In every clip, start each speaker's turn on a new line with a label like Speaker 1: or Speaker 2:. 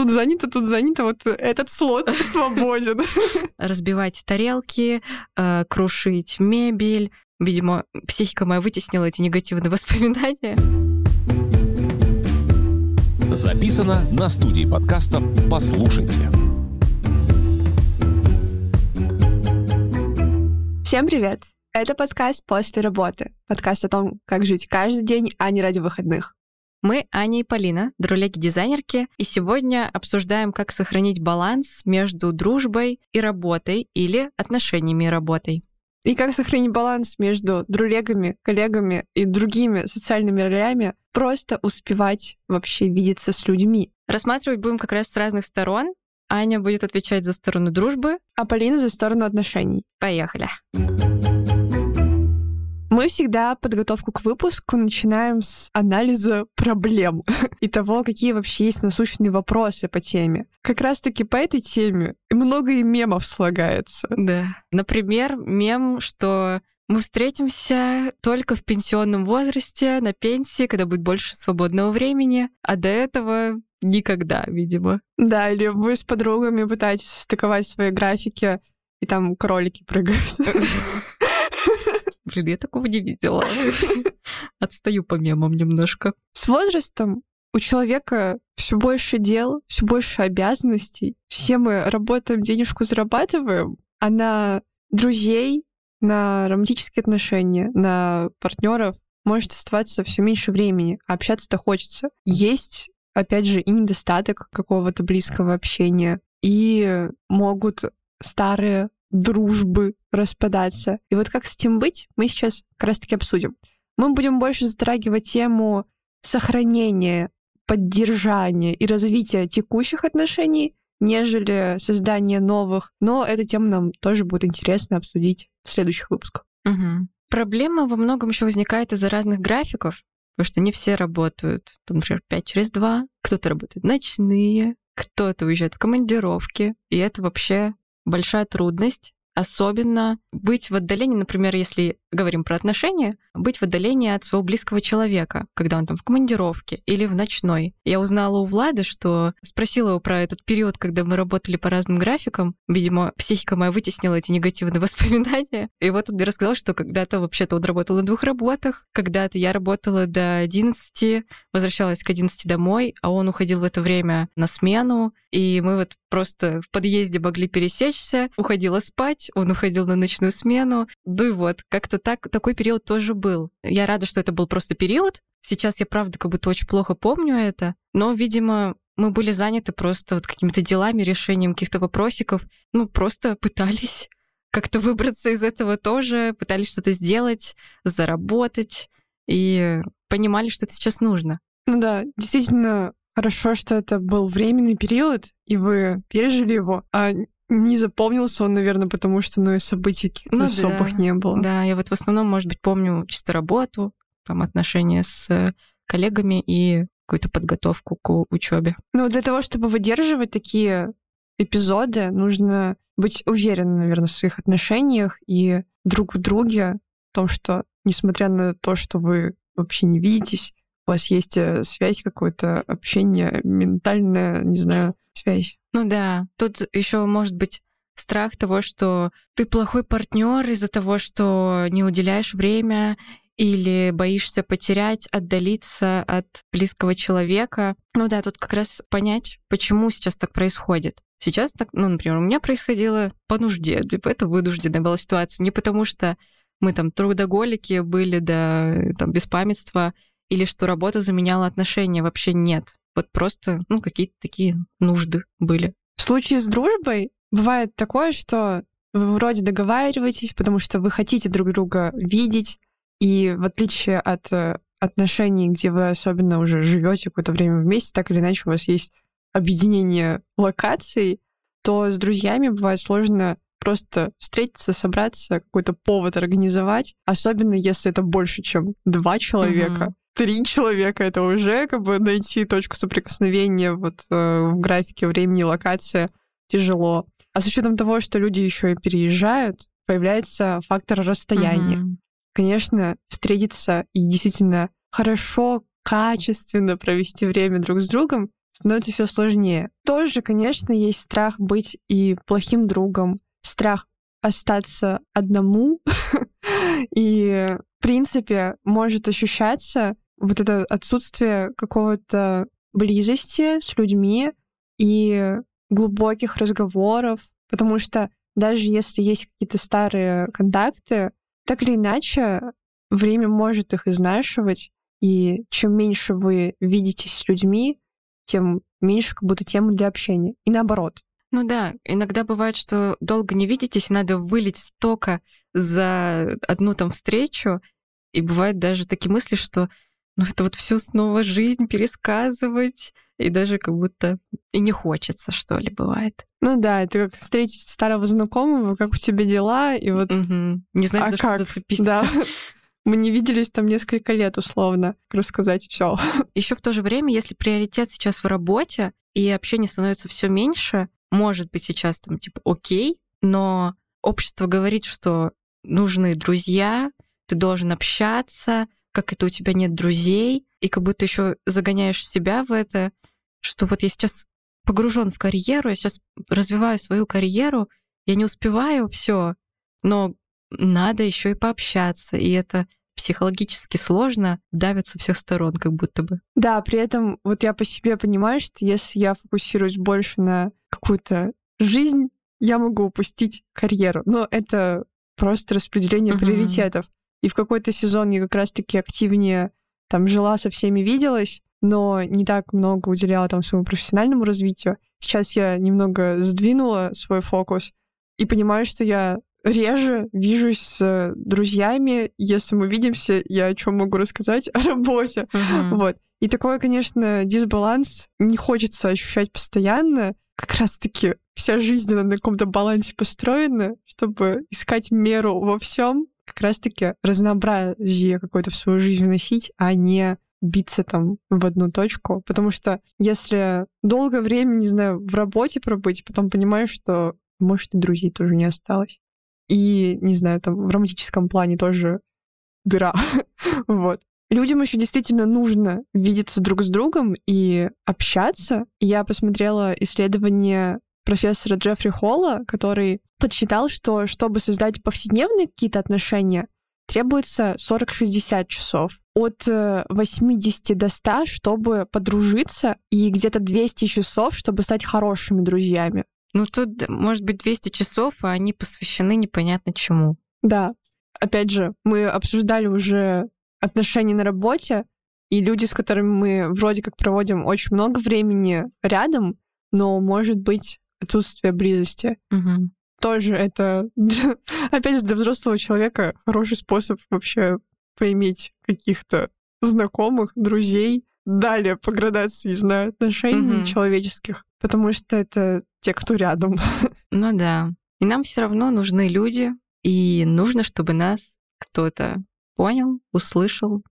Speaker 1: тут занято, тут занято, вот этот слот свободен.
Speaker 2: Разбивать тарелки, э, крушить мебель. Видимо, психика моя вытеснила эти негативные воспоминания.
Speaker 3: Записано на студии подкастов «Послушайте».
Speaker 1: Всем привет! Это подкаст «После работы». Подкаст о том, как жить каждый день, а не ради выходных.
Speaker 2: Мы Аня и Полина, друляки-дизайнерки, и сегодня обсуждаем, как сохранить баланс между дружбой и работой или отношениями и работой.
Speaker 1: И как сохранить баланс между друлегами, коллегами и другими социальными ролями, просто успевать вообще видеться с людьми.
Speaker 2: Рассматривать будем как раз с разных сторон. Аня будет отвечать за сторону дружбы,
Speaker 1: а Полина за сторону отношений.
Speaker 2: Поехали.
Speaker 1: Мы всегда подготовку к выпуску начинаем с анализа проблем и того, какие вообще есть насущные вопросы по теме. Как раз-таки по этой теме много и мемов слагается.
Speaker 2: Да. Например, мем, что мы встретимся только в пенсионном возрасте, на пенсии, когда будет больше свободного времени, а до этого никогда, видимо.
Speaker 1: Да, или вы с подругами пытаетесь стыковать свои графики, и там кролики прыгают.
Speaker 2: Блин, я такого не видела. Отстаю по мемам немножко.
Speaker 1: С возрастом у человека все больше дел, все больше обязанностей. Все мы работаем, денежку зарабатываем, а на друзей, на романтические отношения, на партнеров может оставаться все меньше времени, а общаться-то хочется. Есть, опять же, и недостаток какого-то близкого общения, и могут старые дружбы распадаться. И вот как с этим быть, мы сейчас как раз-таки обсудим. Мы будем больше затрагивать тему сохранения, поддержания и развития текущих отношений, нежели создания новых. Но эту тему нам тоже будет интересно обсудить в следующих выпусках.
Speaker 2: Угу. Проблема во многом еще возникает из-за разных графиков, потому что не все работают, там, например, 5 через 2, кто-то работает ночные, кто-то уезжает в командировки, и это вообще большая трудность, особенно быть в отдалении, например, если говорим про отношения, быть в отдалении от своего близкого человека, когда он там в командировке или в ночной. Я узнала у Влада, что спросила его про этот период, когда мы работали по разным графикам. Видимо, психика моя вытеснила эти негативные воспоминания. И вот он мне рассказал, что когда-то вообще-то он работал на двух работах. Когда-то я работала до 11, возвращалась к 11 домой, а он уходил в это время на смену. И мы вот просто в подъезде могли пересечься, уходила спать, он уходил на ночную смену. Ну и вот, как-то так, такой период тоже был. Я рада, что это был просто период. Сейчас я, правда, как будто очень плохо помню это, но, видимо, мы были заняты просто вот какими-то делами, решением каких-то вопросиков. Ну, просто пытались как-то выбраться из этого тоже, пытались что-то сделать, заработать и понимали, что это сейчас нужно.
Speaker 1: Ну да, действительно хорошо, что это был временный период, и вы пережили его, а не запомнился он, наверное, потому что, ну, и событий ну, особых да. не было.
Speaker 2: Да, я вот в основном, может быть, помню чисто работу, там отношения с э, коллегами и какую-то подготовку к учебе.
Speaker 1: Ну, для того, чтобы выдерживать такие эпизоды, нужно быть уверенным, наверное, в своих отношениях и друг в друге, в том, что, несмотря на то, что вы вообще не видитесь, у вас есть э, связь какое-то, общение, ментальная, не знаю, связь.
Speaker 2: Ну да, тут еще может быть страх того, что ты плохой партнер из-за того, что не уделяешь время или боишься потерять, отдалиться от близкого человека. Ну да, тут как раз понять, почему сейчас так происходит. Сейчас так, ну, например, у меня происходило по нужде, типа это вынужденная была ситуация, не потому что мы там трудоголики были до там, беспамятства, или что работа заменяла отношения, вообще нет. Вот просто, ну, какие-то такие нужды были.
Speaker 1: В случае с дружбой бывает такое, что вы вроде договариваетесь, потому что вы хотите друг друга видеть, и в отличие от э, отношений, где вы особенно уже живете какое-то время вместе, так или иначе у вас есть объединение локаций, то с друзьями бывает сложно просто встретиться, собраться, какой-то повод организовать, особенно если это больше, чем два человека. Mm-hmm три человека, это уже как бы найти точку соприкосновения вот э, в графике времени, локация тяжело. А с учетом того, что люди еще и переезжают, появляется фактор расстояния. Mm-hmm. Конечно, встретиться и действительно хорошо, качественно провести время друг с другом становится все сложнее. Тоже, конечно, есть страх быть и плохим другом, страх остаться одному. и, в принципе, может ощущаться вот это отсутствие какого-то близости с людьми и глубоких разговоров, потому что даже если есть какие-то старые контакты, так или иначе, время может их изнашивать, и чем меньше вы видитесь с людьми, тем меньше как будто темы для общения. И наоборот.
Speaker 2: Ну да, иногда бывает, что долго не видитесь, надо вылить столько за одну там встречу, и бывают даже такие мысли, что ну это вот всю снова жизнь пересказывать, и даже как будто и не хочется, что ли, бывает.
Speaker 1: Ну да, это как встретить старого знакомого, как у тебя дела, и вот...
Speaker 2: Угу. Не знать, а за как? что зацепиться.
Speaker 1: Да. Мы не виделись там несколько лет, условно, рассказать все.
Speaker 2: Еще в то же время, если приоритет сейчас в работе, и общение становится все меньше, может быть сейчас там типа окей, но общество говорит, что нужны друзья, ты должен общаться, как это у тебя нет друзей, и как будто еще загоняешь себя в это, что вот я сейчас погружен в карьеру, я сейчас развиваю свою карьеру, я не успеваю все, но надо еще и пообщаться, и это психологически сложно, давят со всех сторон, как будто бы.
Speaker 1: Да, при этом вот я по себе понимаю, что если я фокусируюсь больше на какую-то жизнь, я могу упустить карьеру. Но это просто распределение uh-huh. приоритетов. И в какой-то сезон я как раз-таки активнее там жила со всеми, виделась, но не так много уделяла там своему профессиональному развитию. Сейчас я немного сдвинула свой фокус и понимаю, что я реже вижусь с друзьями. Если мы видимся, я о чем могу рассказать? О работе. Uh-huh. Вот. И такой, конечно, дисбаланс не хочется ощущать постоянно. Как раз-таки вся жизнь на каком-то балансе построена, чтобы искать меру во всем, как раз-таки разнообразие какое-то в свою жизнь вносить, а не биться там в одну точку. Потому что если долгое время, не знаю, в работе пробыть, потом понимаешь, что, может, и друзей тоже не осталось. И, не знаю, там в романтическом плане тоже дыра. вот. Людям еще действительно нужно видеться друг с другом и общаться. Я посмотрела исследование профессора Джеффри Холла, который подсчитал, что чтобы создать повседневные какие-то отношения, требуется 40-60 часов. От 80 э, до 100, чтобы подружиться, и где-то 200 часов, чтобы стать хорошими друзьями.
Speaker 2: Ну, тут, может быть, 200 часов, а они посвящены непонятно чему.
Speaker 1: Да. Опять же, мы обсуждали уже отношения на работе, и люди, с которыми мы вроде как проводим очень много времени рядом, но, может быть, отсутствие близости.
Speaker 2: Угу.
Speaker 1: Тоже это, опять же, для взрослого человека хороший способ вообще поиметь каких-то знакомых, друзей, далее по градации, знаю, отношений угу. человеческих, потому что это те, кто рядом.
Speaker 2: Ну да. И нам все равно нужны люди, и нужно, чтобы нас кто-то понял, услышал.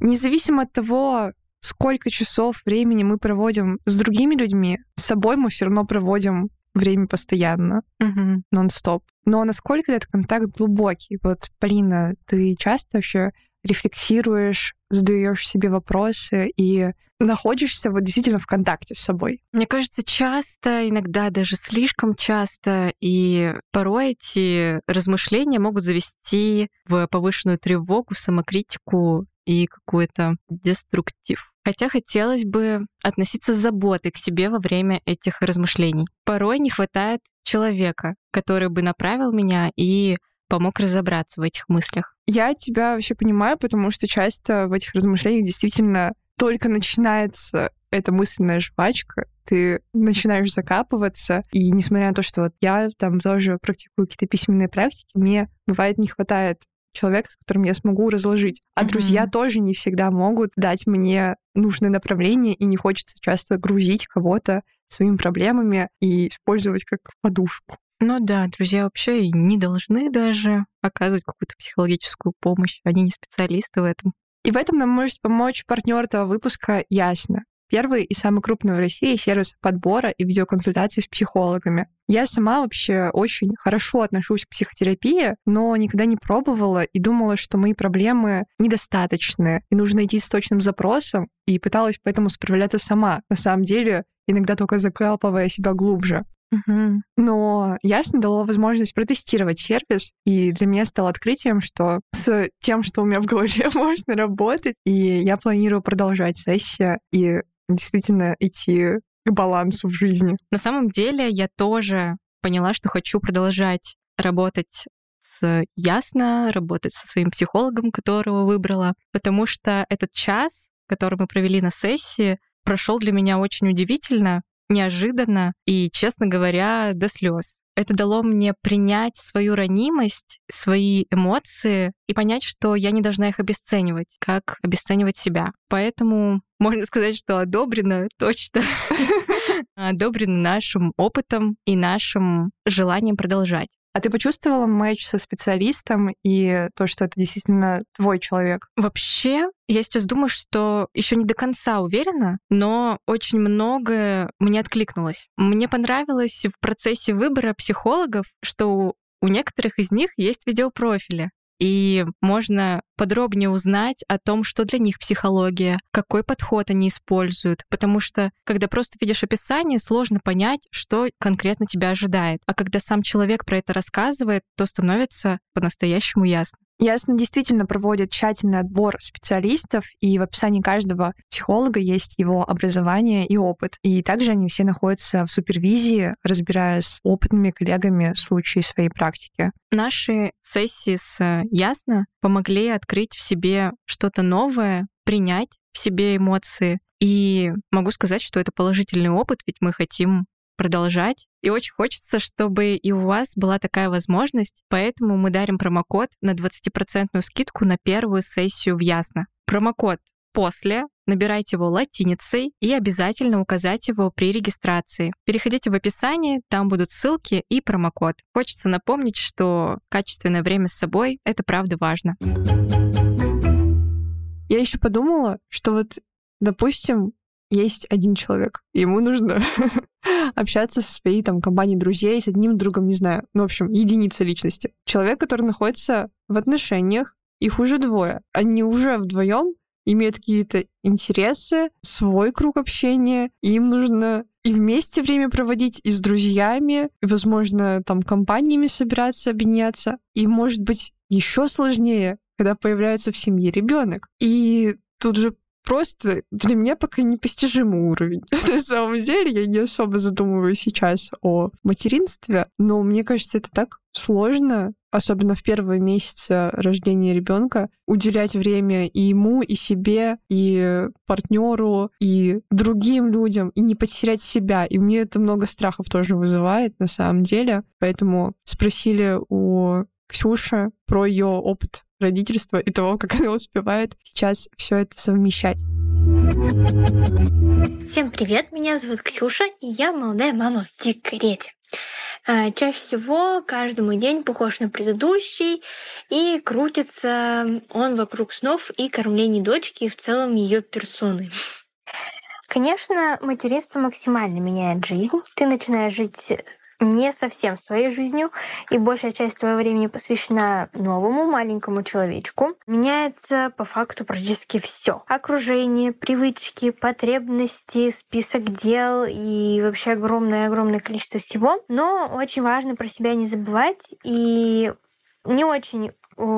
Speaker 1: Независимо от того, сколько часов времени мы проводим с другими людьми, с собой мы все равно проводим время постоянно,
Speaker 2: угу.
Speaker 1: нон-стоп. Но насколько этот контакт глубокий? Вот, Полина, ты часто вообще рефлексируешь, задаешь себе вопросы и находишься вот действительно в контакте с собой?
Speaker 2: Мне кажется, часто, иногда даже слишком часто, и порой эти размышления могут завести в повышенную тревогу, самокритику и какой-то деструктив. Хотя хотелось бы относиться с заботой к себе во время этих размышлений. Порой не хватает человека, который бы направил меня и помог разобраться в этих мыслях.
Speaker 1: Я тебя вообще понимаю, потому что часто в этих размышлениях действительно только начинается эта мысленная жвачка, ты начинаешь закапываться, и несмотря на то, что вот я там тоже практикую какие-то письменные практики, мне бывает не хватает человека, с которым я смогу разложить. А mm-hmm. друзья тоже не всегда могут дать мне нужное направление, и не хочется часто грузить кого-то своими проблемами и использовать как подушку.
Speaker 2: Ну да, друзья вообще не должны даже оказывать какую-то психологическую помощь. Они не специалисты в этом.
Speaker 1: И в этом нам может помочь партнер этого выпуска Ясно. Первый и самый крупный в России сервис подбора и видеоконсультаций с психологами. Я сама вообще очень хорошо отношусь к психотерапии, но никогда не пробовала и думала, что мои проблемы недостаточны, и нужно идти с точным запросом, и пыталась поэтому справляться сама. На самом деле, иногда только закапывая себя глубже.
Speaker 2: Мгм.
Speaker 1: Но ясно дало возможность протестировать сервис, и для меня стало открытием, что с тем, что у меня в голове можно работать, и я планирую продолжать сессию и действительно идти к балансу в жизни.
Speaker 2: На самом деле я тоже поняла, что хочу продолжать работать Ясно, работать со своим психологом, которого выбрала, потому что этот час, который мы провели на сессии, прошел для меня очень удивительно, неожиданно и, честно говоря, до слез. Это дало мне принять свою ранимость, свои эмоции и понять, что я не должна их обесценивать, как обесценивать себя. Поэтому можно сказать, что одобрено точно. Одобрено нашим опытом и нашим желанием продолжать.
Speaker 1: А ты почувствовала матч со специалистом и то, что это действительно твой человек?
Speaker 2: Вообще, я сейчас думаю, что еще не до конца уверена, но очень многое мне откликнулось. Мне понравилось в процессе выбора психологов, что у некоторых из них есть видеопрофили. И можно подробнее узнать о том, что для них психология, какой подход они используют. Потому что, когда просто видишь описание, сложно понять, что конкретно тебя ожидает. А когда сам человек про это рассказывает, то становится по-настоящему ясно.
Speaker 1: Ясно действительно проводит тщательный отбор специалистов, и в описании каждого психолога есть его образование и опыт. И также они все находятся в супервизии, разбирая с опытными коллегами случаи своей практики.
Speaker 2: Наши сессии с Ясно помогли открыть в себе что-то новое, принять в себе эмоции. И могу сказать, что это положительный опыт, ведь мы хотим продолжать. И очень хочется, чтобы и у вас была такая возможность, поэтому мы дарим промокод на 20% скидку на первую сессию в Ясно. Промокод после, набирайте его латиницей и обязательно указать его при регистрации. Переходите в описание, там будут ссылки и промокод. Хочется напомнить, что качественное время с собой — это правда важно.
Speaker 1: Я еще подумала, что вот, допустим, есть один человек, ему нужно общаться со своей там компанией друзей, с одним другом, не знаю. Ну, в общем, единица личности. Человек, который находится в отношениях, их уже двое. Они уже вдвоем имеют какие-то интересы, свой круг общения, им нужно и вместе время проводить, и с друзьями, и, возможно, там компаниями собираться, объединяться. И, может быть, еще сложнее, когда появляется в семье ребенок. И тут же просто для меня пока непостижимый уровень. На самом деле я не особо задумываюсь сейчас о материнстве, но мне кажется, это так сложно, особенно в первые месяцы рождения ребенка, уделять время и ему, и себе, и партнеру, и другим людям, и не потерять себя. И мне это много страхов тоже вызывает на самом деле. Поэтому спросили у Ксюши про ее опыт родительства и того, как она успевает сейчас все это совмещать.
Speaker 4: Всем привет, меня зовут Ксюша, и я молодая мама в декрете. А, чаще всего каждый мой день похож на предыдущий, и крутится он вокруг снов и кормлений дочки, и в целом ее персоны. Конечно, материнство максимально меняет жизнь. Ты начинаешь жить не совсем своей жизнью, и большая часть твоего времени посвящена новому маленькому человечку. Меняется по факту практически все. Окружение, привычки, потребности, список дел и вообще огромное-огромное количество всего. Но очень важно про себя не забывать и не очень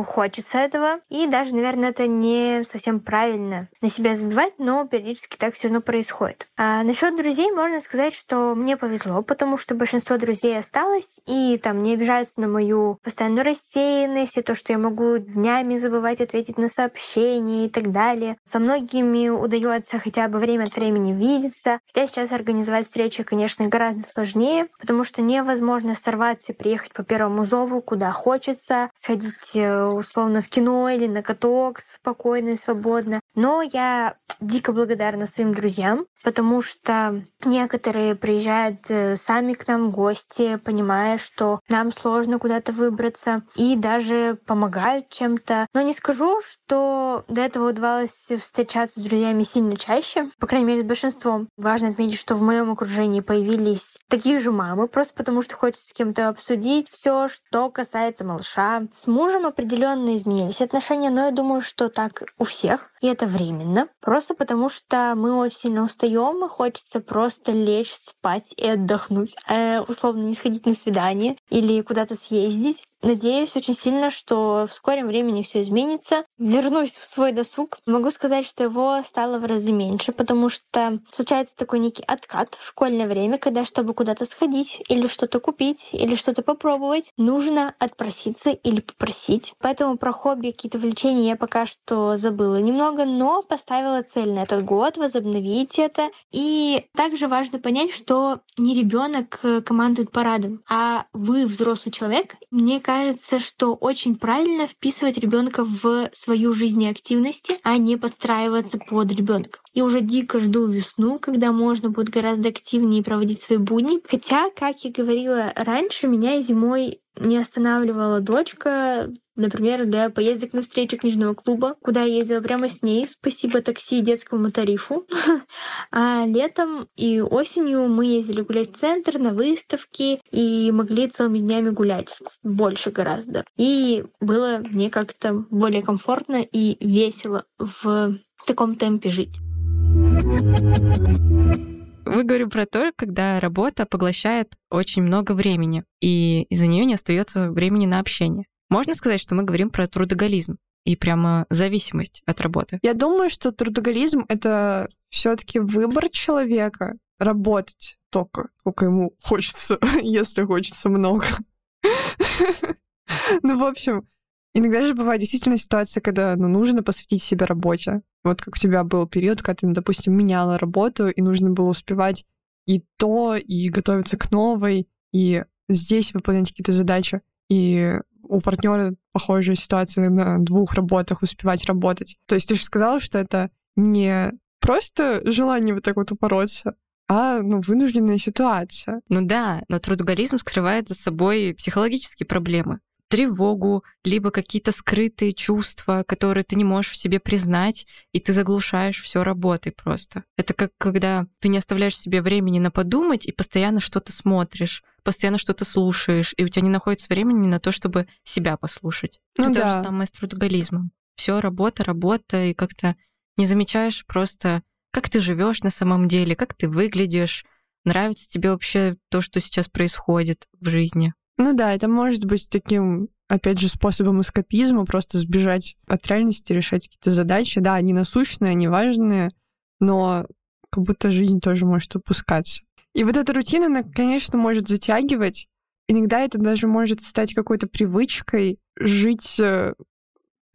Speaker 4: хочется этого. И даже, наверное, это не совсем правильно на себя забивать, но периодически так все равно происходит. А насчет друзей можно сказать, что мне повезло, потому что большинство друзей осталось, и там не обижаются на мою постоянную рассеянность, и то, что я могу днями забывать ответить на сообщения и так далее. Со многими удается хотя бы время от времени видеться, хотя сейчас организовать встречи, конечно, гораздо сложнее, потому что невозможно сорваться и приехать по первому зову, куда хочется, сходить э, условно в кино или на каток спокойно и свободно. Но я дико благодарна своим друзьям, потому что некоторые приезжают э, сами к нам в гости, понимая, что нам сложно куда-то выбраться, и даже помогают чем-то. Но не скажу, что до этого удавалось встречаться с друзьями сильно чаще, по крайней мере, с большинством. Важно отметить, что в моем окружении появились такие же мамы, просто потому что хочется с кем-то обсудить все, что касается малыша. С мужем определенно изменились отношения, но я думаю, что так у всех, и это временно. Просто потому что мы очень сильно устаем, и хочется просто лечь, спать и отдохнуть, а условно не сходить на свидание или куда-то съездить. Надеюсь очень сильно, что в скором времени все изменится. Вернусь в свой досуг. Могу сказать, что его стало в разы меньше, потому что случается такой некий откат в школьное время, когда чтобы куда-то сходить или что-то купить или что-то попробовать, нужно отпроситься или попросить. Поэтому про хобби, какие-то увлечения я пока что забыла немного, но поставила цель на этот год возобновить это. И также важно понять, что не ребенок э, командует парадом, а вы взрослый человек. Мне кажется, кажется, что очень правильно вписывать ребенка в свою жизнь и активности, а не подстраиваться под ребенка. И уже дико жду весну, когда можно будет гораздо активнее проводить свои будни. Хотя, как я говорила раньше, меня зимой не останавливала дочка, например, для поездок на встречи книжного клуба, куда я ездила прямо с ней, спасибо такси и детскому тарифу. А летом и осенью мы ездили гулять в центр, на выставки, и могли целыми днями гулять, больше гораздо. И было мне как-то более комфортно и весело в таком темпе жить.
Speaker 2: Мы говорим про то, когда работа поглощает очень много времени, и из-за нее не остается времени на общение. Можно сказать, что мы говорим про трудоголизм и прямо зависимость от работы.
Speaker 1: Я думаю, что трудоголизм — это все таки выбор человека работать только, сколько ему хочется, если хочется много. Ну, в общем, иногда же бывает действительно ситуация, когда ну, нужно посвятить себя работе. Вот как у тебя был период, когда ты, допустим, меняла работу, и нужно было успевать и то, и готовиться к новой, и здесь выполнять какие-то задачи. И у партнера похожая ситуация на двух работах успевать работать. То есть ты же сказала, что это не просто желание вот так вот упороться, а ну, вынужденная ситуация.
Speaker 2: Ну да, но трудоголизм скрывает за собой психологические проблемы тревогу, либо какие-то скрытые чувства, которые ты не можешь в себе признать, и ты заглушаешь все работой просто. Это как когда ты не оставляешь себе времени на подумать и постоянно что-то смотришь, постоянно что-то слушаешь, и у тебя не находится времени на то, чтобы себя послушать. Ну, Это да. то же самое с трудоголизмом. Все работа, работа, и как-то не замечаешь просто, как ты живешь на самом деле, как ты выглядишь, нравится тебе вообще то, что сейчас происходит в жизни.
Speaker 1: Ну да, это может быть таким опять же, способом эскапизма, просто сбежать от реальности, решать какие-то задачи. Да, они насущные, они важные, но как будто жизнь тоже может упускаться. И вот эта рутина, она, конечно, может затягивать. Иногда это даже может стать какой-то привычкой жить, э,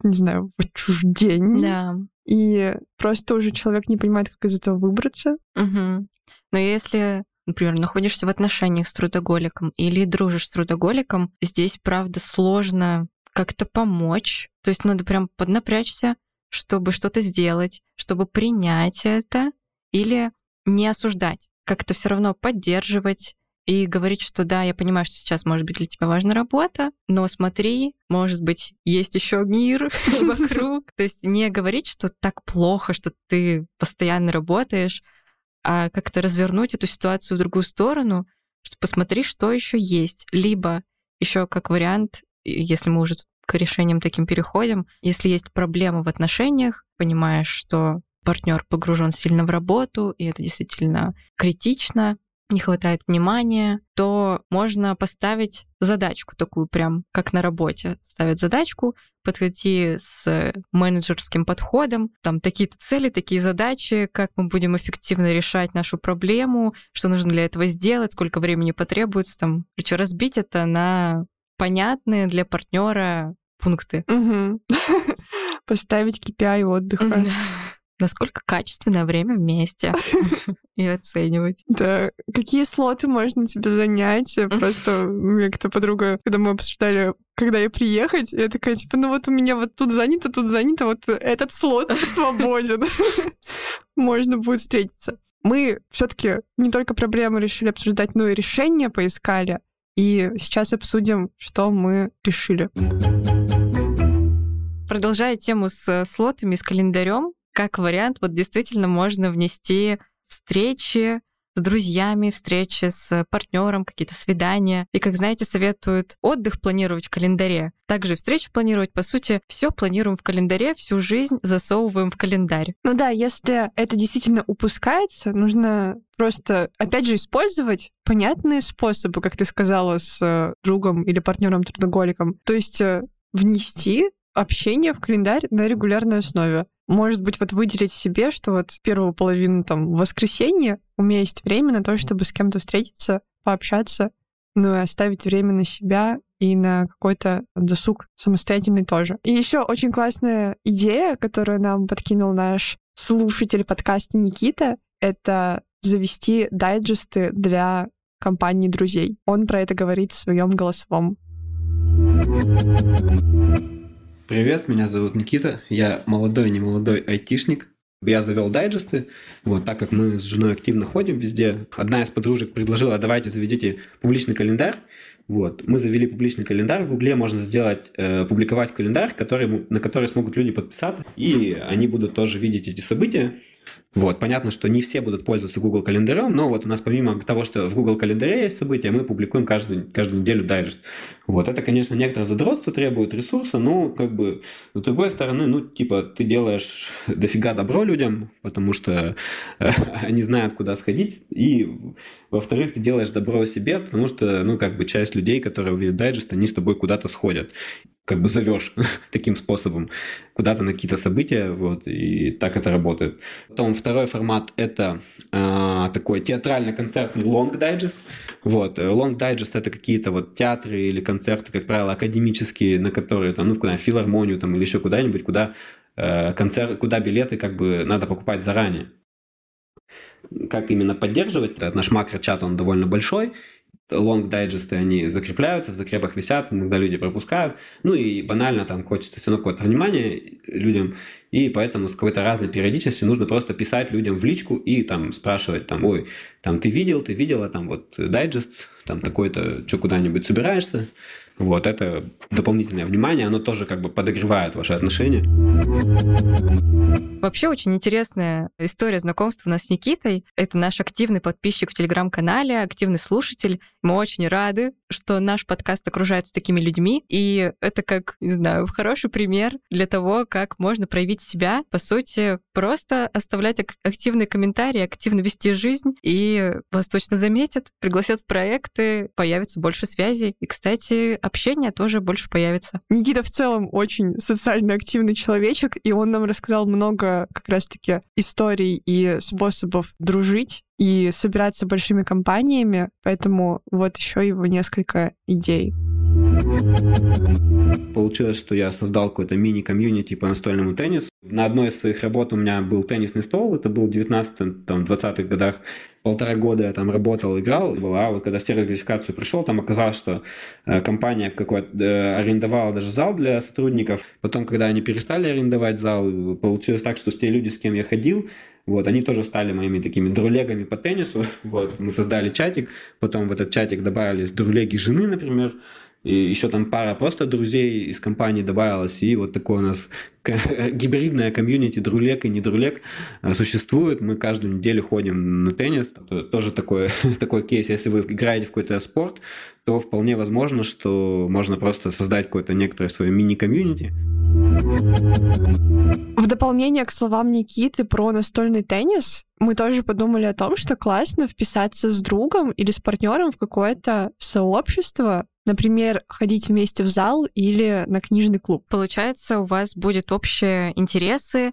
Speaker 1: не знаю, в отчуждении.
Speaker 2: Да.
Speaker 1: И просто уже человек не понимает, как из этого выбраться.
Speaker 2: Угу. Но если например, находишься в отношениях с трудоголиком или дружишь с трудоголиком, здесь, правда, сложно как-то помочь. То есть надо прям поднапрячься, чтобы что-то сделать, чтобы принять это или не осуждать. Как-то все равно поддерживать и говорить, что да, я понимаю, что сейчас может быть для тебя важна работа, но смотри, может быть, есть еще мир вокруг. То есть не говорить, что так плохо, что ты постоянно работаешь, а как-то развернуть эту ситуацию в другую сторону, что посмотри, что еще есть. Либо еще как вариант, если мы уже к решениям таким переходим, если есть проблема в отношениях, понимаешь, что партнер погружен сильно в работу, и это действительно критично, не хватает внимания, то можно поставить задачку такую прям, как на работе. Ставят задачку, подойти с менеджерским подходом, там такие-то цели, такие задачи, как мы будем эффективно решать нашу проблему, что нужно для этого сделать, сколько времени потребуется, там, короче, разбить это на понятные для партнера пункты.
Speaker 1: Поставить KPI отдыха
Speaker 2: насколько качественное время вместе и оценивать.
Speaker 1: Да, какие слоты можно тебе занять? Просто меня как-то подруга, когда мы обсуждали, когда я приехать, я такая, типа, ну вот у меня вот тут занято, тут занято, вот этот слот свободен. Можно будет встретиться. мы все-таки не только проблемы решили обсуждать, но и решения поискали. И сейчас обсудим, что мы решили.
Speaker 2: Продолжая тему с слотами, с календарем, как вариант, вот действительно можно внести встречи с друзьями, встречи с партнером, какие-то свидания. И, как знаете, советуют отдых планировать в календаре. Также встречи планировать. По сути, все планируем в календаре, всю жизнь засовываем в календарь.
Speaker 1: Ну да, если это действительно упускается, нужно просто, опять же, использовать понятные способы, как ты сказала, с э, другом или партнером-трудоголиком. То есть э, внести общение в календарь на регулярной основе. Может быть, вот выделить себе, что вот первую половину там воскресенья у меня есть время на то, чтобы с кем-то встретиться, пообщаться, ну и оставить время на себя и на какой-то досуг самостоятельный тоже. И еще очень классная идея, которую нам подкинул наш слушатель подкаста Никита, это завести дайджесты для компании друзей. Он про это говорит в своем голосовом.
Speaker 5: Привет, меня зовут Никита, я молодой, не молодой айтишник. Я завел дайджесты, вот, так как мы с женой активно ходим везде. Одна из подружек предложила, давайте заведите публичный календарь. Вот. Мы завели публичный календарь. В Гугле можно сделать, э, публиковать календарь, который, на который смогут люди подписаться, и они будут тоже видеть эти события. Вот, понятно, что не все будут пользоваться Google календарем, но вот у нас помимо того, что в Google календаре есть события, мы публикуем каждый, каждую неделю дайджест. Вот, это, конечно, некоторое задротство требует ресурса, но как бы с другой стороны, ну, типа, ты делаешь дофига добро людям, потому что э, они знают, куда сходить, и во-вторых, ты делаешь добро себе, потому что, ну, как бы часть людей, которые увидят дайджест, они с тобой куда-то сходят как бы зовешь таким способом куда-то на какие-то события, вот, и так это работает. Потом второй формат – это э, такой театрально-концертный long digest. Вот, long digest – это какие-то вот театры или концерты, как правило, академические, на которые, там, ну, куда филармонию там, или еще куда-нибудь, куда, э, концерт, куда билеты как бы надо покупать заранее. Как именно поддерживать? Этот наш макро-чат, он довольно большой, лонг дайджесты, они закрепляются, в закрепах висят, иногда люди пропускают. Ну и банально там хочется все равно какое-то внимание людям, и поэтому с какой-то разной периодичностью нужно просто писать людям в личку и там спрашивать там, ой, там ты видел, ты видела там вот дайджест, там такой-то, что куда-нибудь собираешься. Вот это дополнительное внимание, оно тоже как бы подогревает ваши отношения.
Speaker 2: Вообще очень интересная история знакомства у нас с Никитой. Это наш активный подписчик в Телеграм-канале, активный слушатель. Мы очень рады, что наш подкаст окружается такими людьми. И это как, не знаю, хороший пример для того, как можно проявить себя. По сути, просто оставлять активные комментарии, активно вести жизнь, и вас точно заметят, пригласят в проекты, появится больше связей. И, кстати, общение тоже больше появится.
Speaker 1: Никита в целом очень социально активный человечек, и он нам рассказал много как раз-таки историй и способов дружить и собираться большими компаниями, поэтому вот еще его несколько идей.
Speaker 5: Получилось, что я создал какой-то мини-комьюнити по настольному теннису. На одной из своих работ у меня был теннисный стол, это был в 19-20-х годах. Полтора года я там работал, играл. А вот когда сервис-газификацию пришел, там оказалось, что э, компания какой-то э, арендовала даже зал для сотрудников. Потом, когда они перестали арендовать зал, получилось так, что те люди, с кем я ходил, вот, они тоже стали моими такими друлегами по теннису. Вот, мы создали чатик, потом в этот чатик добавились друлеги жены, например, и еще там пара просто друзей из компании добавилось, и вот такое у нас гибридная комьюнити друлек и не друлек э, существует. Мы каждую неделю ходим на теннис. Тоже такой, такой кейс. Если вы играете в какой-то спорт, то вполне возможно, что можно просто создать какое-то некоторое свое мини-комьюнити.
Speaker 1: В дополнение к словам Никиты про настольный теннис, мы тоже подумали о том, что классно вписаться с другом или с партнером в какое-то сообщество, например, ходить вместе в зал или на книжный клуб.
Speaker 2: Получается, у вас будет общие интересы,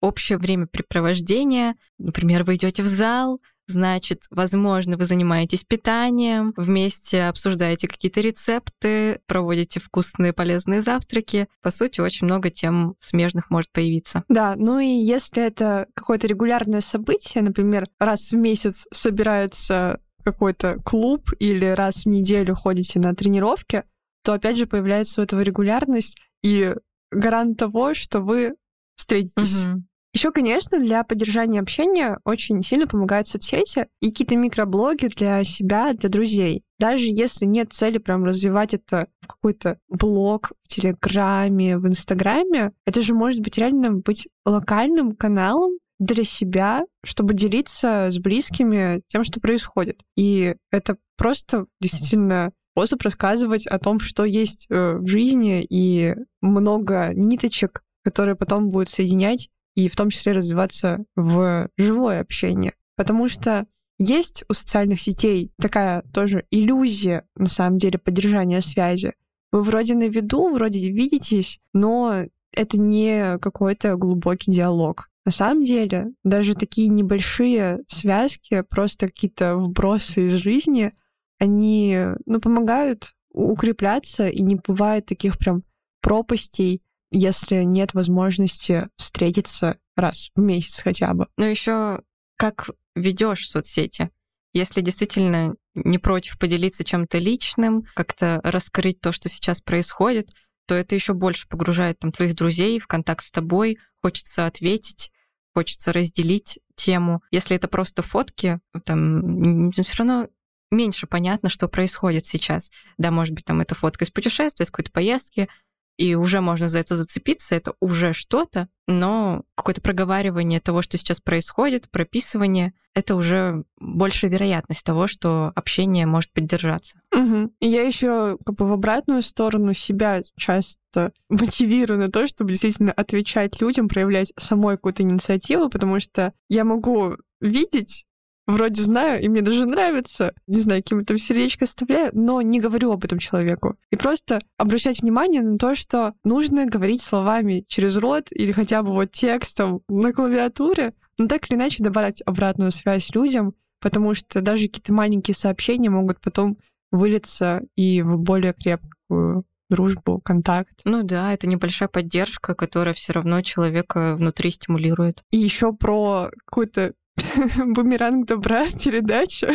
Speaker 2: общее времяпрепровождение. Например, вы идете в зал, Значит, возможно, вы занимаетесь питанием, вместе обсуждаете какие-то рецепты, проводите вкусные полезные завтраки. По сути, очень много тем смежных может появиться.
Speaker 1: Да, ну и если это какое-то регулярное событие, например, раз в месяц собирается какой-то клуб или раз в неделю ходите на тренировки, то опять же появляется у этого регулярность и гарант того, что вы встретитесь. Угу. Еще, конечно, для поддержания общения очень сильно помогают соцсети и какие-то микроблоги для себя, для друзей. Даже если нет цели прям развивать это в какой-то блог в Телеграме, в Инстаграме, это же может быть реально быть локальным каналом для себя, чтобы делиться с близкими тем, что происходит. И это просто действительно способ рассказывать о том, что есть э, в жизни, и много ниточек, которые потом будут соединять и в том числе развиваться в живое общение. Потому что есть у социальных сетей такая тоже иллюзия, на самом деле, поддержания связи. Вы вроде на виду, вроде видитесь, но это не какой-то глубокий диалог. На самом деле, даже такие небольшие связки, просто какие-то вбросы из жизни, они ну, помогают укрепляться, и не бывает таких прям пропастей, если нет возможности встретиться раз в месяц хотя бы.
Speaker 2: Ну еще как ведешь соцсети? Если действительно не против поделиться чем-то личным, как-то раскрыть то, что сейчас происходит, то это еще больше погружает там твоих друзей в контакт с тобой, хочется ответить, хочется разделить тему. Если это просто фотки, там все равно меньше понятно, что происходит сейчас. Да, может быть, там это фотка из путешествия, из какой-то поездки, и уже можно за это зацепиться, это уже что-то, но какое-то проговаривание того, что сейчас происходит, прописывание, это уже большая вероятность того, что общение может поддержаться.
Speaker 1: Угу. И я еще как бы в обратную сторону себя часто мотивирую на то, чтобы действительно отвечать людям, проявлять самой какую-то инициативу, потому что я могу видеть вроде знаю, и мне даже нравится, не знаю, каким-то сердечко оставляю, но не говорю об этом человеку. И просто обращать внимание на то, что нужно говорить словами через рот или хотя бы вот текстом на клавиатуре, но так или иначе добавлять обратную связь людям, потому что даже какие-то маленькие сообщения могут потом вылиться и в более крепкую дружбу, контакт.
Speaker 2: Ну да, это небольшая поддержка, которая все равно человека внутри стимулирует.
Speaker 1: И еще про какую-то бумеранг добра передача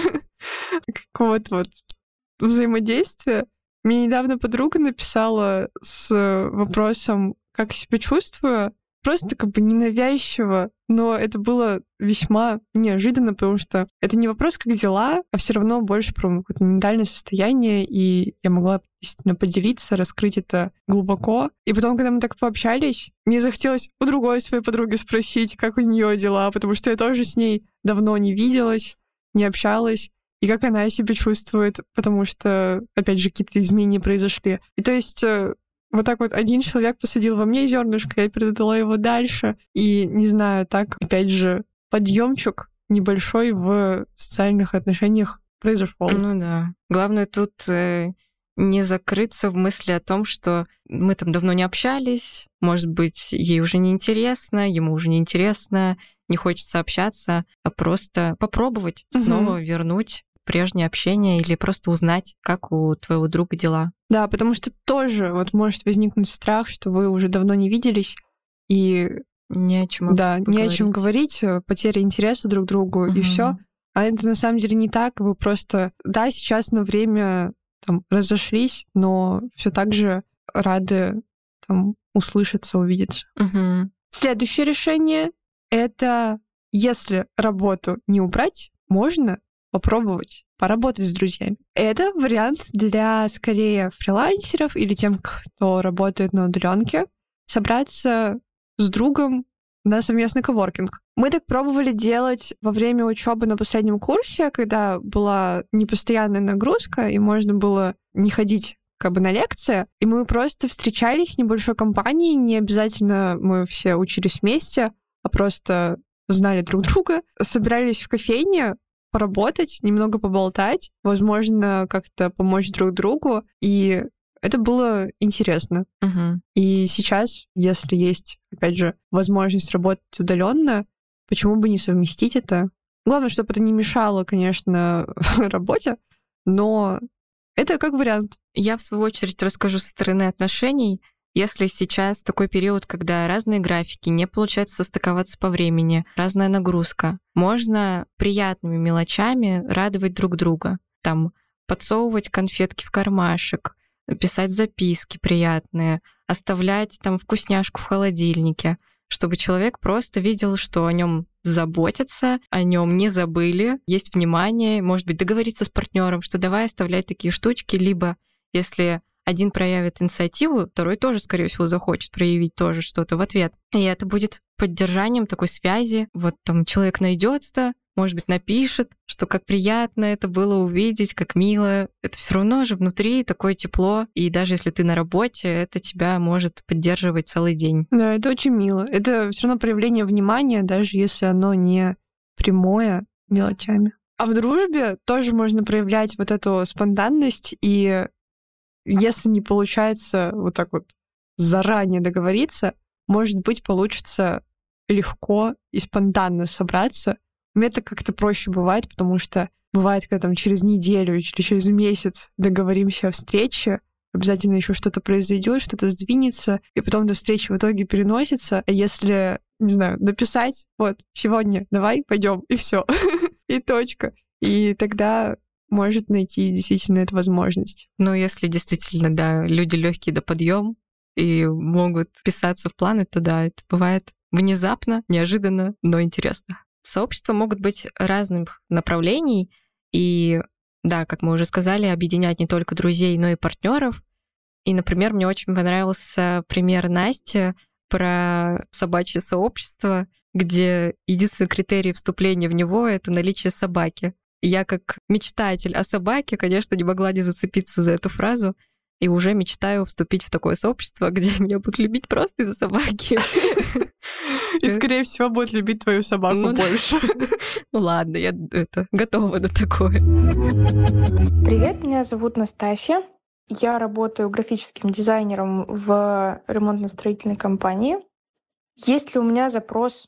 Speaker 1: какого-то вот взаимодействия. Мне недавно подруга написала с вопросом, как себя чувствую, просто как бы ненавязчиво, но это было весьма неожиданно, потому что это не вопрос, как дела, а все равно больше про какое-то ментальное состояние, и я могла действительно поделиться, раскрыть это глубоко. И потом, когда мы так пообщались, мне захотелось у другой своей подруги спросить, как у нее дела, потому что я тоже с ней давно не виделась, не общалась, и как она себя чувствует, потому что, опять же, какие-то изменения произошли. И то есть э, вот так вот один человек посадил во мне зернышко, я передала его дальше. И, не знаю, так, опять же, подъемчик небольшой в социальных отношениях произошел.
Speaker 2: Ну да. Главное тут э, не закрыться в мысли о том, что мы там давно не общались, может быть, ей уже не интересно, ему уже не интересно, не хочется общаться, а просто попробовать угу. снова вернуть прежнее общение или просто узнать, как у твоего друга дела.
Speaker 1: Да, потому что тоже вот может возникнуть страх, что вы уже давно не виделись, и
Speaker 2: не о чем
Speaker 1: да, поговорить. не о чем говорить, э, потеря интереса друг к другу угу. и все. А это на самом деле не так. Вы просто, да, сейчас на время там разошлись, но все так же рады там услышаться, увидеться.
Speaker 2: Угу.
Speaker 1: Следующее решение это если работу не убрать, можно попробовать поработать с друзьями. Это вариант для скорее фрилансеров или тем, кто работает на удаленке, собраться с другом на совместный коворкинг. Мы так пробовали делать во время учебы на последнем курсе, когда была непостоянная нагрузка, и можно было не ходить как бы на лекции, и мы просто встречались небольшой компанией, не обязательно мы все учились вместе, а просто знали друг друга, собирались в кофейне, поработать, немного поболтать, возможно, как-то помочь друг другу. И это было интересно.
Speaker 2: Угу.
Speaker 1: И сейчас, если есть, опять же, возможность работать удаленно, почему бы не совместить это? Главное, чтобы это не мешало, конечно, работе, но это как вариант.
Speaker 2: Я, в свою очередь, расскажу со стороны отношений. Если сейчас такой период, когда разные графики, не получается состыковаться по времени, разная нагрузка, можно приятными мелочами радовать друг друга. Там подсовывать конфетки в кармашек, писать записки приятные, оставлять там вкусняшку в холодильнике. чтобы человек просто видел, что о нем заботятся, о нем не забыли, есть внимание, может быть, договориться с партнером, что давай оставлять такие штучки, либо если один проявит инициативу, второй тоже, скорее всего, захочет проявить тоже что-то в ответ. И это будет поддержанием такой связи. Вот там человек найдет это, может быть, напишет, что как приятно это было увидеть, как мило. Это все равно же внутри такое тепло. И даже если ты на работе, это тебя может поддерживать целый день.
Speaker 1: Да, это очень мило. Это все равно проявление внимания, даже если оно не прямое мелочами. А в дружбе тоже можно проявлять вот эту спонтанность и если не получается вот так вот заранее договориться, может быть, получится легко и спонтанно собраться. Мне это как-то проще бывает, потому что бывает, когда там через неделю или через месяц договоримся о встрече, обязательно еще что-то произойдет, что-то сдвинется, и потом до встречи в итоге переносится. А если, не знаю, написать, вот, сегодня давай, пойдем, и все, и точка. И тогда может найти действительно эту возможность.
Speaker 2: Ну, если действительно, да, люди легкие до подъем и могут писаться в планы, то да, это бывает внезапно, неожиданно, но интересно. Сообщества могут быть разных направлений, и да, как мы уже сказали, объединять не только друзей, но и партнеров. И, например, мне очень понравился пример Насти про собачье сообщество, где единственный критерий вступления в него — это наличие собаки. Я как мечтатель о собаке, конечно, не могла не зацепиться за эту фразу. И уже мечтаю вступить в такое сообщество, где меня будут любить просто из-за собаки.
Speaker 1: И, скорее всего, будут любить твою собаку ну, больше.
Speaker 2: Ну ладно, я это готова на такое.
Speaker 4: Привет, меня зовут Настасья. Я работаю графическим дизайнером в ремонтно-строительной компании. Есть ли у меня запрос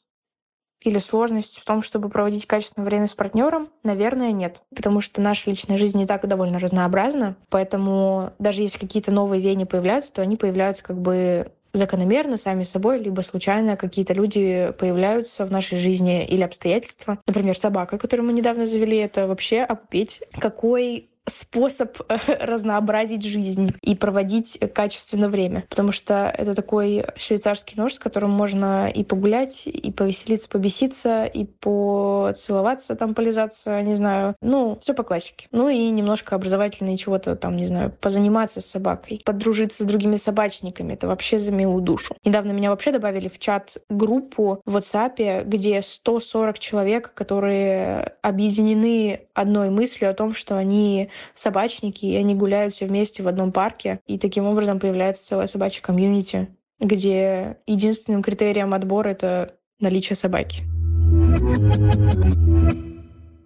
Speaker 4: или сложность в том, чтобы проводить качественное время с партнером? Наверное, нет. Потому что наша личная жизнь не так довольно разнообразна. Поэтому даже если какие-то новые веяния появляются, то они появляются как бы закономерно, сами собой, либо случайно какие-то люди появляются в нашей жизни или обстоятельства. Например, собака, которую мы недавно завели, это вообще опеть. Какой способ э, разнообразить жизнь и проводить качественно время. Потому что это такой швейцарский нож, с которым можно и погулять, и повеселиться, побеситься, и поцеловаться, там полизаться, не знаю. Ну, все по классике. Ну и немножко образовательно и чего-то там, не знаю, позаниматься с собакой, подружиться с другими собачниками. Это вообще за милую душу. Недавно меня вообще добавили в чат группу в WhatsApp, где 140 человек, которые объединены одной мыслью о том, что они собачники, и они гуляют все вместе в одном парке. И таким образом появляется целая собачья комьюнити, где единственным критерием отбора — это наличие собаки.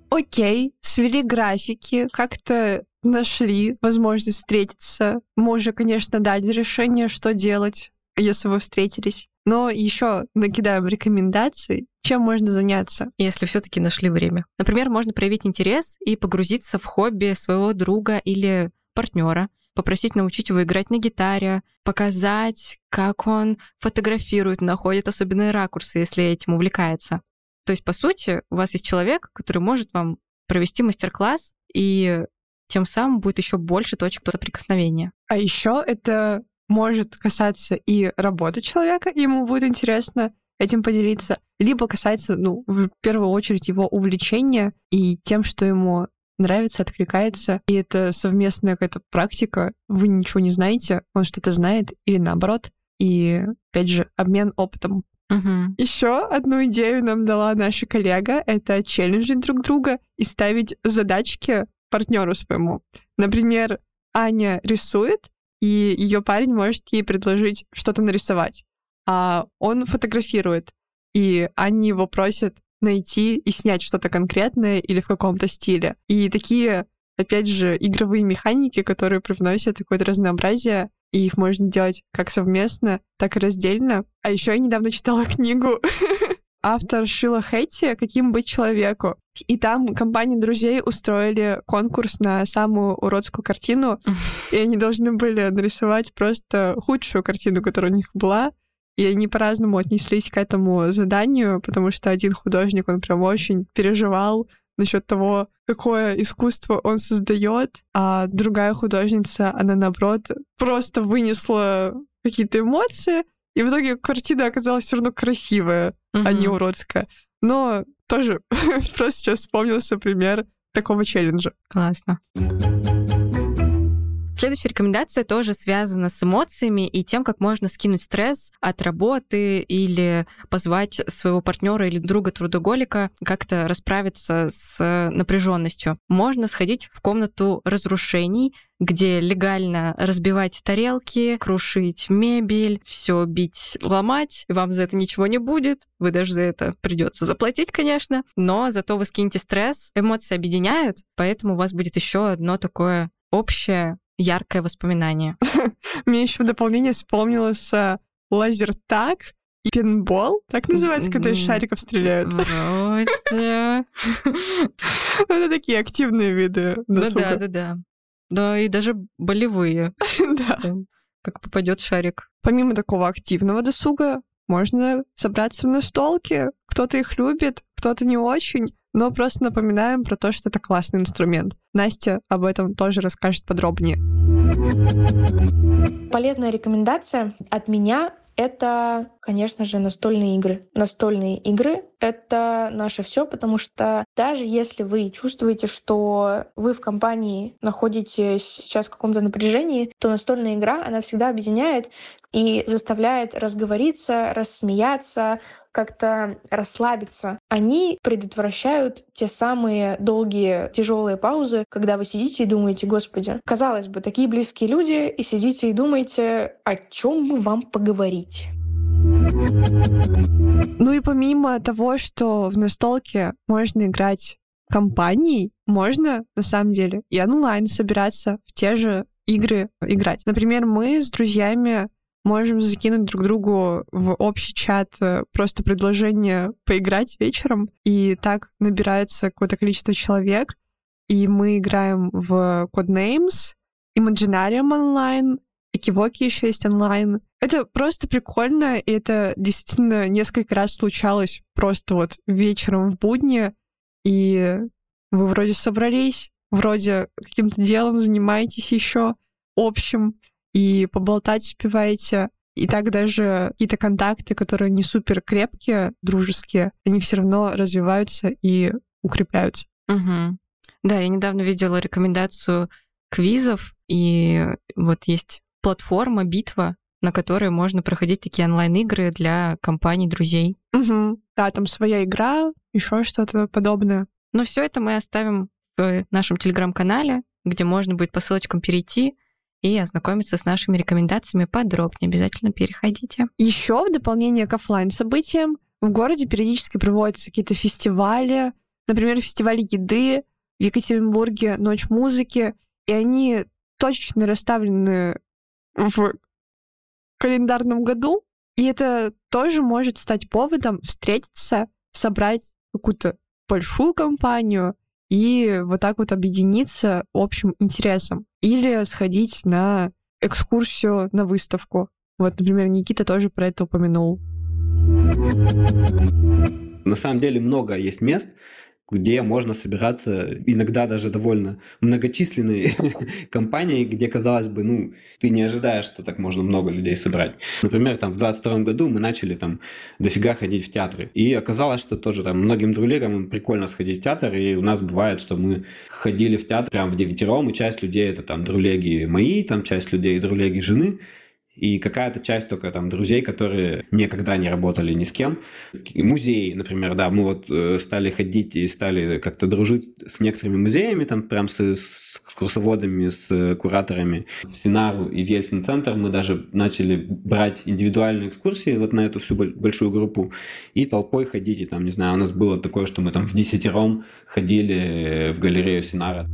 Speaker 1: Окей, свели графики, как-то нашли возможность встретиться. Мы уже, конечно, дали решение, что делать, если вы встретились. Но еще накидаем рекомендаций, чем можно заняться.
Speaker 2: Если все-таки нашли время. Например, можно проявить интерес и погрузиться в хобби своего друга или партнера, попросить научить его играть на гитаре, показать, как он фотографирует, находит особенные ракурсы, если этим увлекается. То есть, по сути, у вас есть человек, который может вам провести мастер-класс, и тем самым будет еще больше точек соприкосновения.
Speaker 1: А еще это может касаться и работы человека, и ему будет интересно этим поделиться, либо касается, ну, в первую очередь его увлечения и тем, что ему нравится, откликается, и это совместная какая-то практика, вы ничего не знаете, он что-то знает, или наоборот, и, опять же, обмен опытом.
Speaker 2: Угу.
Speaker 1: Еще одну идею нам дала наша коллега, это челленджить друг друга и ставить задачки партнеру своему. Например, Аня рисует, и ее парень может ей предложить что-то нарисовать. А он фотографирует, и они его просят найти и снять что-то конкретное или в каком-то стиле. И такие, опять же, игровые механики, которые привносят какое-то разнообразие, и их можно делать как совместно, так и раздельно. А еще я недавно читала книгу автор Шила Хэтти «Каким быть человеку». И там компания друзей устроили конкурс на самую уродскую картину, и они должны были нарисовать просто худшую картину, которая у них была. И они по-разному отнеслись к этому заданию, потому что один художник, он прям очень переживал насчет того, какое искусство он создает, а другая художница, она наоборот просто вынесла какие-то эмоции, и в итоге картина оказалась все равно красивая, а не уродская. Но тоже просто сейчас вспомнился пример такого челленджа.
Speaker 2: Классно. Следующая рекомендация тоже связана с эмоциями и тем, как можно скинуть стресс от работы или позвать своего партнера или друга трудоголика как-то расправиться с напряженностью. Можно сходить в комнату разрушений, где легально разбивать тарелки, крушить мебель, все бить, ломать. Вам за это ничего не будет. Вы даже за это придется заплатить, конечно. Но зато вы скинете стресс. Эмоции объединяют, поэтому у вас будет еще одно такое общее яркое воспоминание.
Speaker 1: Мне еще в дополнение вспомнилось э, лазертаг и пинбол. Так называется, когда из шариков стреляют.
Speaker 2: Вроде.
Speaker 1: Это такие активные виды
Speaker 2: Да, да, да. Да, и даже болевые.
Speaker 1: Да.
Speaker 2: Как попадет шарик.
Speaker 1: Помимо такого активного досуга, можно собраться в настолке. Кто-то их любит, кто-то не очень но просто напоминаем про то, что это классный инструмент. Настя об этом тоже расскажет подробнее.
Speaker 6: Полезная рекомендация от меня это, конечно же, настольные игры. Настольные игры — это наше все, потому что даже если вы чувствуете, что вы в компании находитесь сейчас в каком-то напряжении, то настольная игра, она всегда объединяет и заставляет разговориться, рассмеяться, как-то расслабиться. Они предотвращают те самые долгие, тяжелые паузы, когда вы сидите и думаете, господи, казалось бы, такие близкие люди, и сидите и думаете, о чем бы вам поговорить.
Speaker 1: Ну и помимо того, что в настолке можно играть компанией, можно, на самом деле, и онлайн собираться в те же игры играть. Например, мы с друзьями можем закинуть друг другу в общий чат э, просто предложение поиграть вечером, и так набирается какое-то количество человек, и мы играем в Codenames, Imaginarium онлайн, Экивоки еще есть онлайн. Это просто прикольно, и это действительно несколько раз случалось просто вот вечером в будни, и вы вроде собрались, вроде каким-то делом занимаетесь еще общим, и поболтать успеваете. И так даже какие-то контакты, которые не супер крепкие, дружеские, они все равно развиваются и укрепляются.
Speaker 2: Угу. Да, я недавно видела рекомендацию квизов, и вот есть платформа «Битва», на которой можно проходить такие онлайн-игры для компаний друзей.
Speaker 1: Угу. Да, там своя игра, еще что-то подобное.
Speaker 2: Но все это мы оставим в нашем телеграм-канале, где можно будет по ссылочкам перейти и ознакомиться с нашими рекомендациями подробнее. Обязательно переходите.
Speaker 1: Еще в дополнение к офлайн событиям в городе периодически проводятся какие-то фестивали, например, фестиваль еды в Екатеринбурге, Ночь музыки, и они точечно расставлены в календарном году, и это тоже может стать поводом встретиться, собрать какую-то большую компанию и вот так вот объединиться общим интересом. Или сходить на экскурсию на выставку. Вот, например, Никита тоже про это упомянул.
Speaker 5: На самом деле много есть мест, где можно собираться иногда даже довольно многочисленные компании, где, казалось бы, ну, ты не ожидаешь, что так можно много людей собрать. Например, там в 22 году мы начали там дофига ходить в театры. И оказалось, что тоже там многим друлегам прикольно сходить в театр, и у нас бывает, что мы ходили в театр прям в девятером, и часть людей это там друлеги мои, там часть людей друлеги жены, и какая-то часть только там друзей, которые никогда не работали ни с кем. Музеи, например, да, мы вот э, стали ходить и стали как-то дружить с некоторыми музеями, там прям с, с курсоводами, с кураторами. В Синару и в Ельцин-центр мы даже начали брать индивидуальные экскурсии вот на эту всю большую группу и толпой ходить. И там, не знаю, у нас было такое, что мы там в десятером ходили в галерею Синара.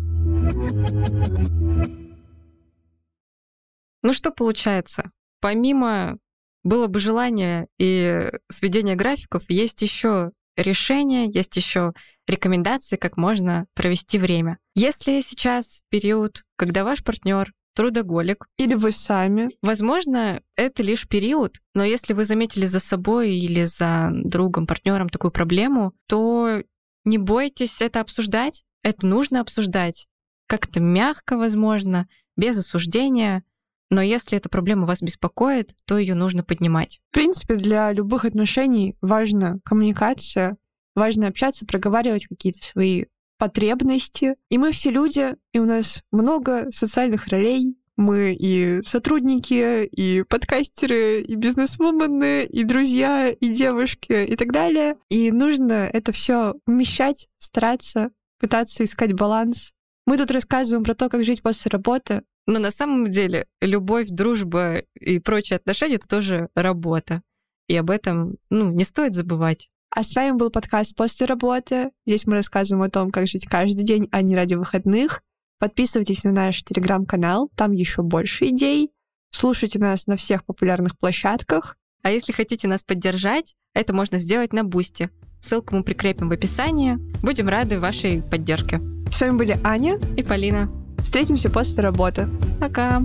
Speaker 2: Ну что получается? Помимо было бы желание и сведения графиков, есть еще решения, есть еще рекомендации, как можно провести время. Если сейчас период, когда ваш партнер трудоголик.
Speaker 1: Или вы сами.
Speaker 2: Возможно, это лишь период, но если вы заметили за собой или за другом, партнером такую проблему, то не бойтесь это обсуждать. Это нужно обсуждать. Как-то мягко, возможно, без осуждения, Но если эта проблема вас беспокоит, то ее нужно поднимать.
Speaker 1: В принципе, для любых отношений важна коммуникация, важно общаться, проговаривать какие-то свои потребности. И мы все люди, и у нас много социальных ролей. Мы и сотрудники, и подкастеры, и бизнесвумены, и друзья, и девушки, и так далее. И нужно это все вмещать, стараться, пытаться искать баланс. Мы тут рассказываем про то, как жить после работы.
Speaker 2: Но на самом деле любовь, дружба и прочие отношения — это тоже работа. И об этом ну, не стоит забывать.
Speaker 1: А с вами был подкаст «После работы». Здесь мы рассказываем о том, как жить каждый день, а не ради выходных. Подписывайтесь на наш телеграм-канал, там еще больше идей. Слушайте нас на всех популярных площадках.
Speaker 2: А если хотите нас поддержать, это можно сделать на Бусте. Ссылку мы прикрепим в описании. Будем рады вашей поддержке.
Speaker 1: С вами были Аня
Speaker 2: и Полина.
Speaker 1: Встретимся после работы.
Speaker 2: Пока.